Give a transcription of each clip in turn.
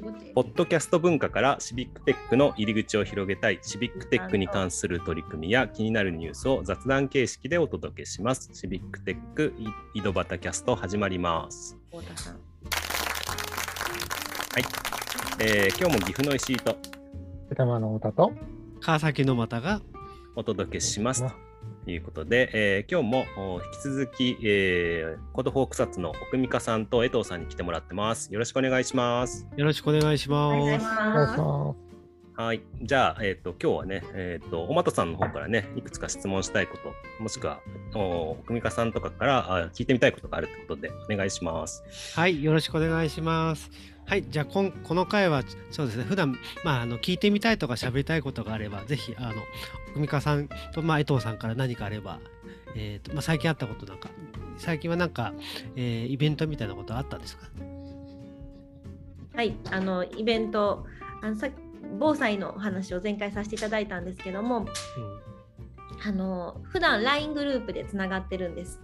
ポッドキャスト文化からシビックテックの入り口を広げたいシビックテックに関する取り組みや気になるニュースを雑談形式でお届けします。シビックテック井戸端キャスト始まります。太田さん。はい、えー今日も岐阜の石井と玉の太田と、川崎の又がお届けします。ということで、えー今日もお引き続き、えー、 Code for Kusatsu のおくみかさんと江藤さんに来てもらってます。よろしくお願いします。よろしくお願いします。はい。じゃあ、えっ、と、今日はね、えっ、と、おまとさんの方からね、いくつか質問したいこと、もしくは、お奥美香さんとかからあ聞いてみたいことがあるということで、お願いします。はい、よろしくお願いします。はい、じゃあこんこの回はそうですね。普段まああの聞いてみたいとか喋りたいことがあれば、ぜひあの奥美香さんとまあ江藤さんから何かあれば、えっ、とまあ最近あったことなんか、最近はなんか、えーイベントみたいなことあったんですか？はい、あのイベント、あのさ防災のお話を前回させていただいたんですけども、あの普段 LINE グループでつながってるんです。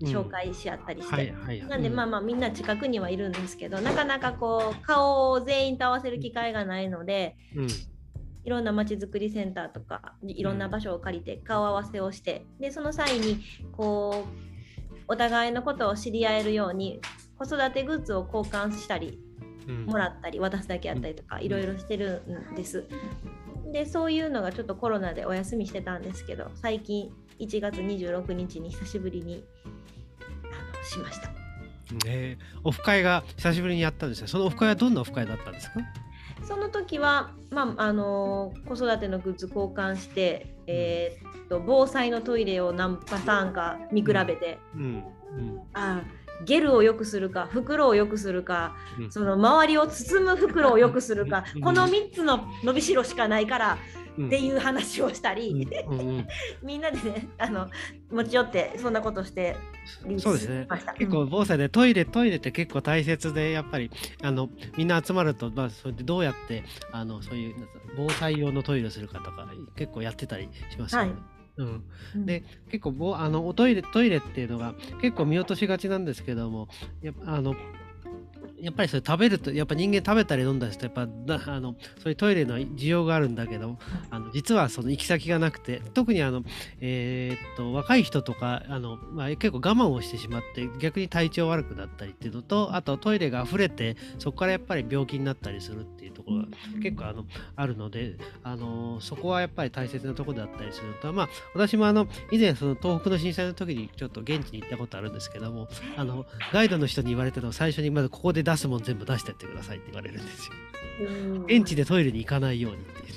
うん紹介し合ったりして。なんでまあまあみんな近くにはいるんですけど、なかなかこう顔を全員と合わせる機会がないので、うんいろんなまちづくりセンターとかいろんな場所を借りて顔合わせをしてでその際にこうお互いのことを知り合えるように子育てグッズを交換したりうんもらったり渡すだけやったりとかうんいろいろしてるんです。でそういうのがちょっとコロナでお休みしてたんですけど最近1月26日に久しぶりにあのしました。ねオフ会が久しぶりにやったんですよ。そのオフ会はどんなオフ会だったんですか？その時は、まああの子育てのグッズ交換して、えーっと防災のトイレを何パターンか見比べて、うん。うん。あゲルを良くするか袋を良くするか、うん。その周りを包む袋を良くするか、うん。この3つの伸びしろしかないからうんっていう話をしたり、みんなでねあの持ち寄ってそんなことしてリそうですね。結構防災でトイレトイレって結構大切でやっぱりあのみんな集まると、まあ、それでどうやってあのそういう防災用のトイレをするかとか結構やってたりしますよね。はい。うん、うん。で結構ぼあのおトイレトイレっていうのが結構見落としがちなんですけどもやあのやっぱりそれ食べるとやっぱ人間食べたり飲んだりするとやっぱなあのそういうトイレの需要があるんだけどあの実はその行き先がなくて特にあの、えーっと若い人とかあの、まあ、結構我慢をしてしまって逆に体調悪くなったりっていうのとあとトイレが溢れてそこからやっぱり病気になったりするっていうところが結構あのあるので、あのそこはやっぱり大切なところだったりするのと、まあ、私もあの以前その東北の震災の時にちょっと現地に行ったことあるんですけどもあのガイドの人に言われたのは最初にまずここで出すもん全部出してってくださいって言われるんですよ。うん現地でトイレに行かないようにっていう。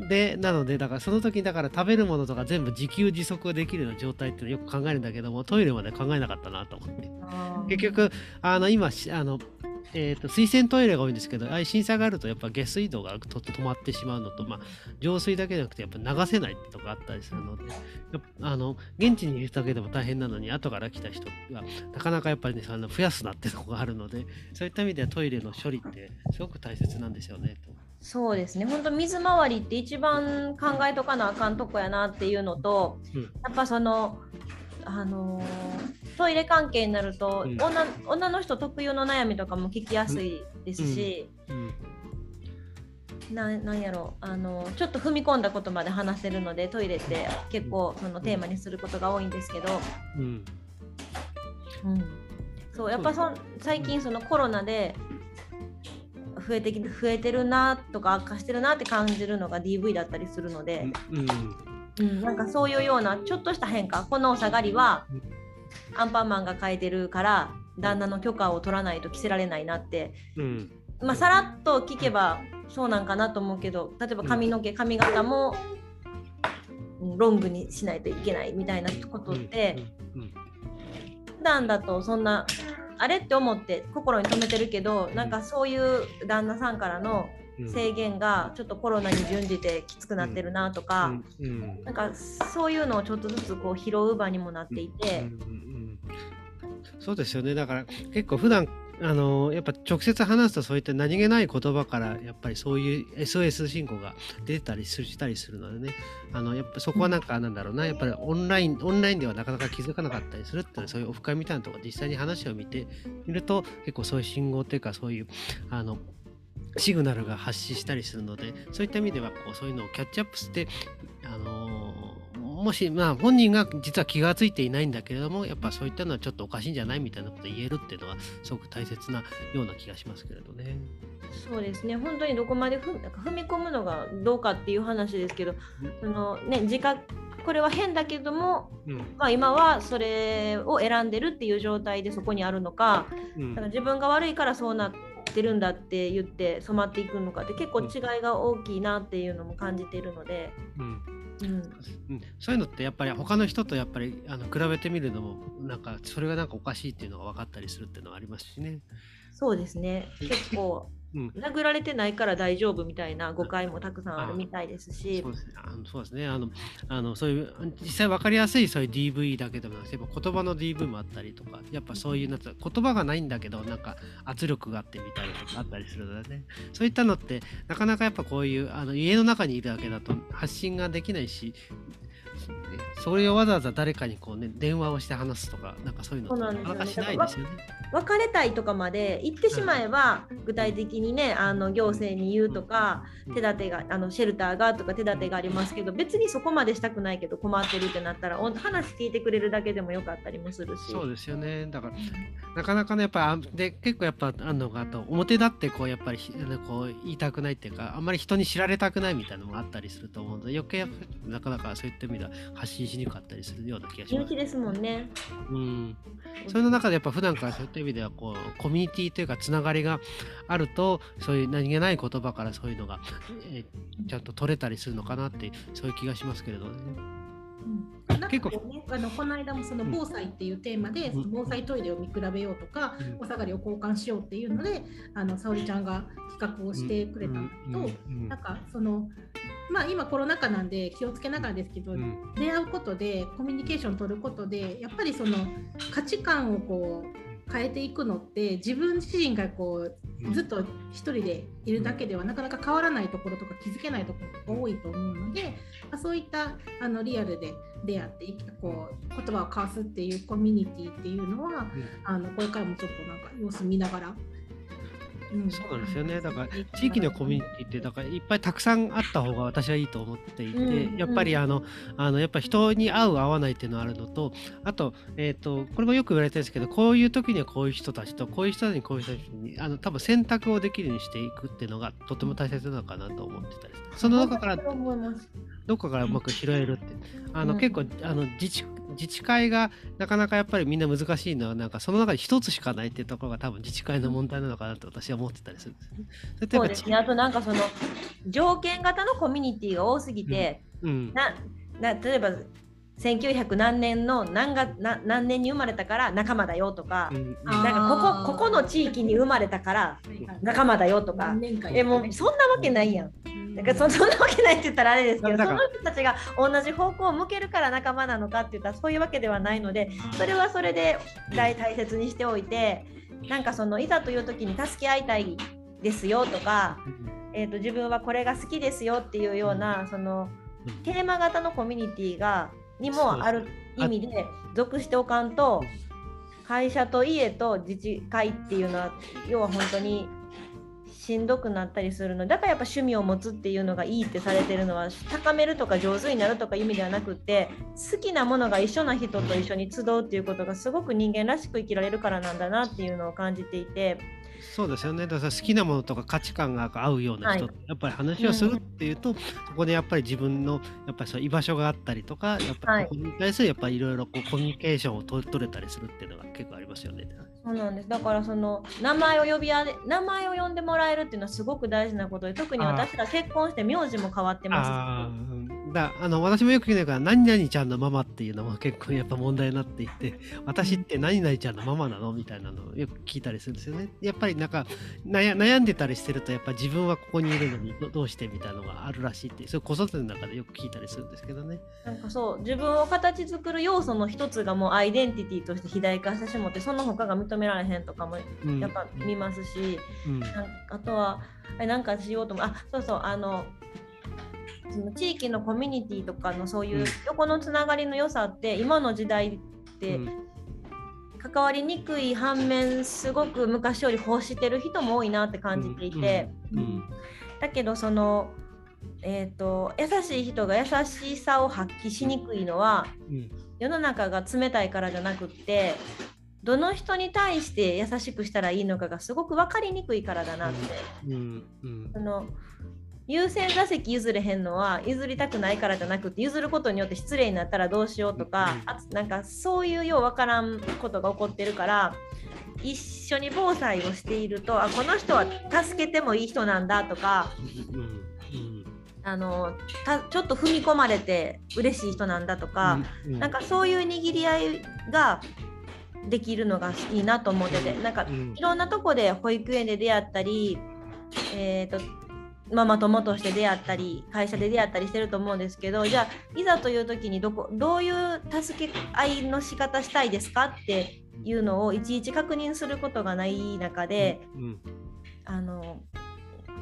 うんでなのでだからその時にだから食べるものとか全部自給自足ができるような状態っていうのをよく考えるんだけどもトイレまで考えなかったなと思って結局あの今しあのえー、と水洗トイレが多いんですけどああいう震災があるとやっぱ下水道がと止まってしまうのと、まあ、浄水だけじゃなくてやっぱ流せないってとこあったりするのであの現地にいるだけでも大変なのに後から来た人がなかなかやっぱりねあの増やすなってとこがあるのでそういった意味ではトイレの処理ってすごく大切なんですよねと。そうですね本当水回りって一番考えとかなあかんとこやなっていうのと、うんやっぱそのあのートイレ関係になると、うん。女女の人特有の悩みとかも聞きやすいですし、うん。ななんやろあのちょっと踏み込んだことまで話せるのでトイレって結構そのテーマにすることが多いんですけど、うん。うん、そうやっぱそん最近そのコロナで増えてき増えてるなとか悪化してるなって感じるのが DV だったりするので、うんうん、なんかそういうようなちょっとした変化このお下がりはアンパンマンが書いてるから旦那の許可を取らないと着せられないなって。うん。まあさらっと聞けばそうなんかなと思うけど例えば髪の毛髪型もうんロングにしないといけないみたいなことってうん。うん。普段だとそんなあれって思って心に留めてるけどなんかそういう旦那さんからのうん制限がちょっとコロナに準じてきつくなってるなとか、なんかそういうのをちょっとずつこう拾う場にもなっていて、そうですよね。だから結構普段あのやっぱ直接話すとそういった何気ない言葉からやっぱりそういう SOS 進行が出たりしたりするのでね。あのやっぱそこはなんかなんだろうな。やっぱりオンラインオンラインではなかなか気づかなかったりするっていうのはそういうオフ会みたいなところ実際に話を見てみると結構そういう信号っていうかそういうあのシグナルが発信したりするのでそういった意味ではこうそういうのをキャッチアップしてあのもし、まあ、本人が実は気が付いていないんだけれども、やっぱそういったのはちょっとおかしいんじゃないみたいなこと言えるっていうのは、すごく大切なような気がしますけれどね。そうですね、本当にどこまでふなんか踏み込むのがどうかっていう話ですけど、そのね、自覚これは変だけども、うん、まあ、今はそれを選んでるっていう状態でそこにあるのか、うん、だから自分が悪いからそうなってるんだって言って染まっていくのかって結構違いが大きいなっていうのも感じているので。うん。うん、そういうのってやっぱり他の人とやっぱりあの比べてみるのもなんかそれがなんかおかしいっていうのが分かったりするっていうのはありますしね。そうですね。結構うん、殴られてないから大丈夫みたいな誤解もたくさんあるみたいですし。そうですね。あのそうですね。あのあのそういう実際分かりやすいそういう DV だけでもなくて言葉の DV もあったりとかやっぱそういうな言葉がないんだけどなんか圧力があってみたいなとかあったりするのでね。そういったのってなかなかやっぱこういうあの家の中にいるだけだと発信ができないしそれをわざわざ誰かにこうね電話をして話すとかなんかそういうのなかなかしないですよね。別れたいとかまで言ってしまえば、具体的にねあの行政に言うとか、手立てがあのシェルターがとか手立てがありますけど別にそこまでしたくないけど困ってるってなったら話聞いてくれるだけでもよかったりもするし。そうですよね。だからなかなかねやっぱで結構やっぱあんのがあと表立ってこうやっぱりこう言いたくないっていうかあんまり人に知られたくないみたいなのもあったりすると思うので余計なかなかそういった意味では発信しにくかったりするような気がします。ですもんね。うん。それの中でやっぱ普段からそういった意味ではこうコミュニティというかつながりがあるとそういう何気ない言葉からそういうのが、えー、ちゃんと取れたりするのかなってそういう気がしますけれどね。結構、ね、あのこの間もその防災っていうテーマで、うん、防災トイレを見比べようとか、うん、お下がりを交換しようっていうのであの沙織ちゃんが企画をしてくれたんだけど、うん、なんかそのまあ今コロナ禍なんで気をつけながらですけど、出会うことでコミュニケーション取ることでやっぱりその価値観をこう変えていくのって自分自身がこうずっと一人でいるだけではなかなか変わらないところとか気づけないところが多いと思うので、まあ、そういったあのリアルで出会ってこう言葉を交わすっていうコミュニティっていうのは、あのこれからもちょっとなんか様子見ながらそうなんですよね。だから地域のコミュニティってだからいっぱいたくさんあった方が私はいいと思っていて、うん、やっぱりあのあのやっぱ人に会う会わないっていうのがあるのと、あとえっ、ー、とこれもよく言われてるんですけど、こういう時にはこういう人たちとこういう人たちにこういう人たちにあの多分選択をできるようにしていくっていうのがとても大切なのかなと思ってたりその中からどっかからうまく拾えるって、あの、うん、結構あの自治自治会がなかなかやっぱりみんな難しいのはなんかその中で一つしかないっていうところが多分自治会の問題なのかなと私は思ってたりするんですね。そうですね。あとなんかその条件型のコミュニティが多すぎて、うん、なな例えば1900何年の何がな何年に生まれたから仲間だよとか、うん、なんかここここの地域に生まれたから仲間だよとか、えもうそんなわけないやん。だからそそんなわけないって言ったらあれですけどその人たちが同じ方向を向けるから仲間なのかって言ったらそういうわけではないのでそれはそれで大大切にしておいてなんかそのいざという時に助け合いたいですよとか、えーと、自分はこれが好きですよっていうようなそのテーマ型のコミュニティがにもある意味で属しておかんと会社と家と自治会っていうのは要は本当にしんどくなったりするのだからやっぱ趣味を持つっていうのがいいってされてるのは高めるとか上手になるとか意味ではなくって好きなものが一緒な人と一緒に集うっていうことがすごく人間らしく生きられるからなんだなっていうのを感じていて。そうですよね。だから好きなものとか価値観が合うような人、はい、やっぱり話をするっていうと、うん、そこでやっぱり自分のやっぱりそう居場所があったりとか、やっぱりここに対するやっぱりいろいろこうコミュニケーションを取れたりするっていうのが結構ありますよね。そうなんです。だからその名前を呼びあ名前を呼んでもらえるっていうのはすごく大事なことで特に私ら結婚して名字も変わってますだあの私もよく言うのが、何々ちゃんのママっていうのも結構やっぱ問題になっていて、私って何々ちゃんのママなのみたいなのをよく聞いたりするんですよね。やっぱりなんか悩悩んでたりしてると、やっぱ自分はここにいるのにどどうしてみたいなのがあるらしいって、そういう子育ての中でよく聞いたりするんですけどね。なんかそう自分を形作る要素の一つがもうアイデンティティとして肥大化してしまってその他が認められへんとかもうんやっぱ見ますし、うんなんあとはなんかしようと思うあそうそうあのその地域のコミュニティとかのそういううん。横のつながりの良さって今の時代ってうん。関わりにくい反面すごく昔より欲してる人も多いなって感じていて、だけどそのえー、と優しい人が優しさを発揮しにくいのはうん。世の中が冷たいからじゃなくってどの人に対して優しくしたらいいのかがすごく分かりにくいからだなって。その優先座席譲れへんのは譲りたくないからじゃなくて譲ることによって失礼になったらどうしようとか、うなんかそういうようわからんことが起こってるから一緒に防災をしているとあこの人は助けてもいい人なんだとかあのたちょっと踏み込まれて嬉しい人なんだとか、うんなんかそういう握り合いができるのがいいなと思っててなんかうん。いろんなとこで保育園で出会ったり、えー、とママ友として出会ったり会社で出会ったりしてると思うんですけどじゃあいざという時にどこどういう助け合いの仕方したいですかっていうのをいちいち確認することがない中で、うんあの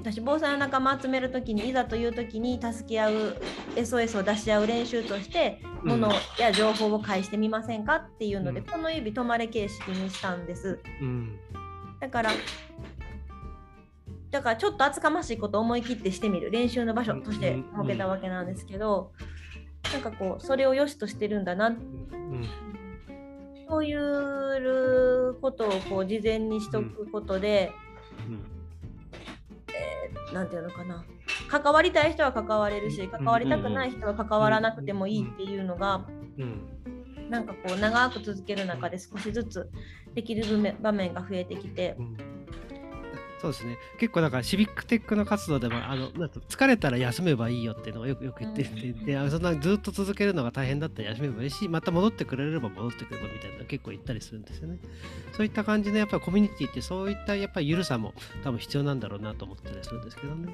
私防災の仲間集める時にいざという時に助け合う SOS を出し合う練習としてうん。物や情報を返してみませんかっていうので、うん。この指止まれ形式にしたんです。うん。だから、だからちょっと厚かましいことを思い切ってしてみる。練習の場所として設けたわけなんですけど、なんかこう、それを良しとしてるんだな、うんそういうことをこう事前にしとくことで、なんていうのかな、関わりたい人は関われるし、関わりたくない人は関わらなくてもいいっていうのが、うん。なん。かこう、長く続ける中で少しずつできる場面場面が増えてきてう、んそうですね。結構だからシビックテックの活動でもあのなんか疲れたら休めばいいよっていうのをよくよく言ってて、であそんなずっと続けるのが大変だったら休めばいいしまた戻ってくれれば戻ってくればみたいなの結構言ったりするんですよね。そういった感じでやっぱりコミュニティってそういったやっぱり緩さも多分必要なんだろうなと思ったりするんですけどね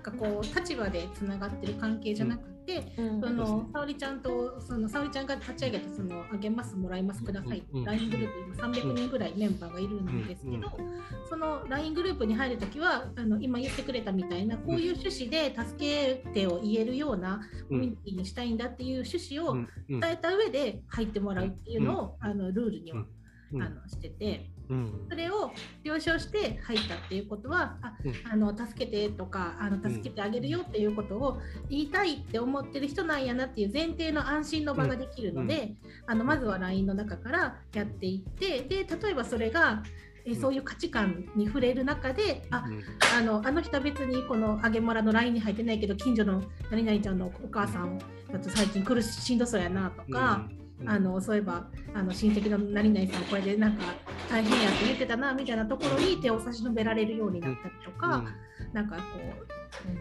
なんかこう立場でつながってる関係じゃなくて、うん。その沙織ちゃんとその沙織ちゃんが立ち上げたそのあげますもらいますください、うん LINE グループ今300人ぐらいメンバーがいるんですけど、その LINE グループに入るときはあの今言ってくれたみたいなこういう趣旨で助けてを言えるようなコミュニティにしたいんだっていう趣旨を伝えた上で入ってもらうっていうのを、あのルールには、うん。あのしてて。うん。それを了承して入ったっていうことは、あうん。あの助けてとかあの助けてあげるよっていうことを言いたいって思ってる人なんやなっていう前提の安心の場ができるので、あのまずは LINE の中からやっていってで例えばそれがえそういう価値観に触れる中であうん。あのあの人は別にこのあげもらの LINE に入ってないけど近所の何々ちゃんのお母さんだと最近苦ししんどそうやなとか。うん。あのそういえばあの親戚の何々さんこれでなんか大変やって言ってたなみたいなところに手を差し伸べられるようになったりとか、なんかこ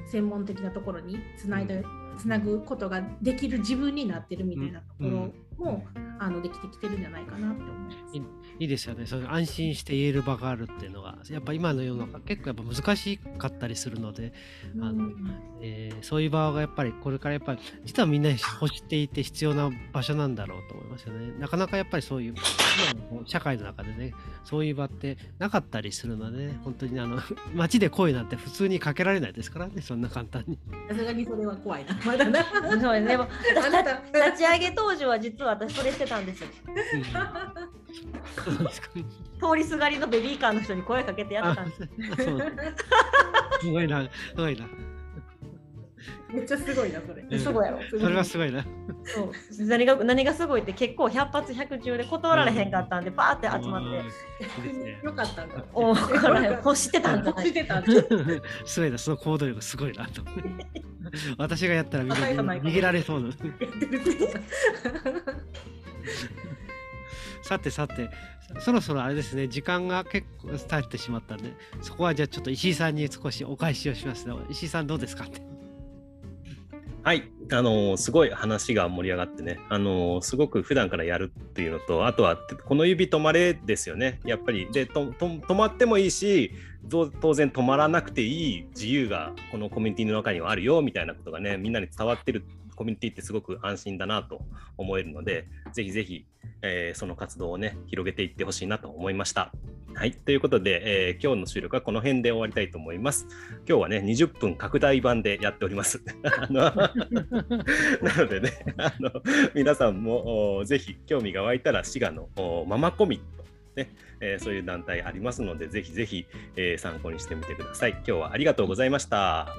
う専門的なところにつないでつなぐことができる自分になってるみたいなところも、あのできてきてるんじゃないかなって思います。いいですよね。その安心して言える場があるっていうのが、やっぱ今の世の中結構やっぱ難しかったりするので、あのえーそういう場がやっぱりこれからやっぱり実はみんな欲していて必要な場所なんだろうと思いますよね。なかなかやっぱりそういう今の社会の中でね、そういう場ってなかったりするので、ね、本当にあの 街で声なんて普通にかけられないですからね、そんな簡単に。さすがにそれは怖いな。まだな。そうですでもあなた立ち上げ当時は実は私それしてたんですよ。通りすがりのベビーカーの人に声かけてやってたんです。すごいな、すごいな。めっちゃすごいなそれ。うんすごいやろ。それはすごいな。そう何が何がすごいって結構百発百中で断られへんかったんで、バーって集まって。よかったんだ。おーこれ欲してたんじゃない？欲してたんだ。すごいな、その行動力すごいなと。私がやったら逃げられそうな。やってるってことださてさて、そろそろあれですね、時間が結構経ってしまったんで、そこはじゃあちょっと石井さんに少しお返しをしますの石井さんどうですかって。はい、あのーすごい話が盛り上がってね、あのーすごく普段からやるっていうのと、あとはこの指止まれですよね、やっぱり。で、とと止まってもいいし、ぞ当然止まらなくていい自由がこのコミュニティの中にはあるよみたいなことがね、みんなに伝わってるコミュニティってすごく安心だなと思えるので、ぜひぜひ、えーその活動をね、広げていってほしいなと思いました。はい、ということで、えー今日の収録はこの辺で終わりたいと思います。今日はね、20分拡大版でやっております。なのでね、あの皆さんもぜひ興味が湧いたら、滋賀のママコミット、ねえーそういう団体ありますので、ぜひぜひ、えー参考にしてみてください。今日はありがとうございました。あ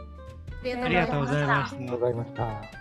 りありがとうございましたありがとうございました。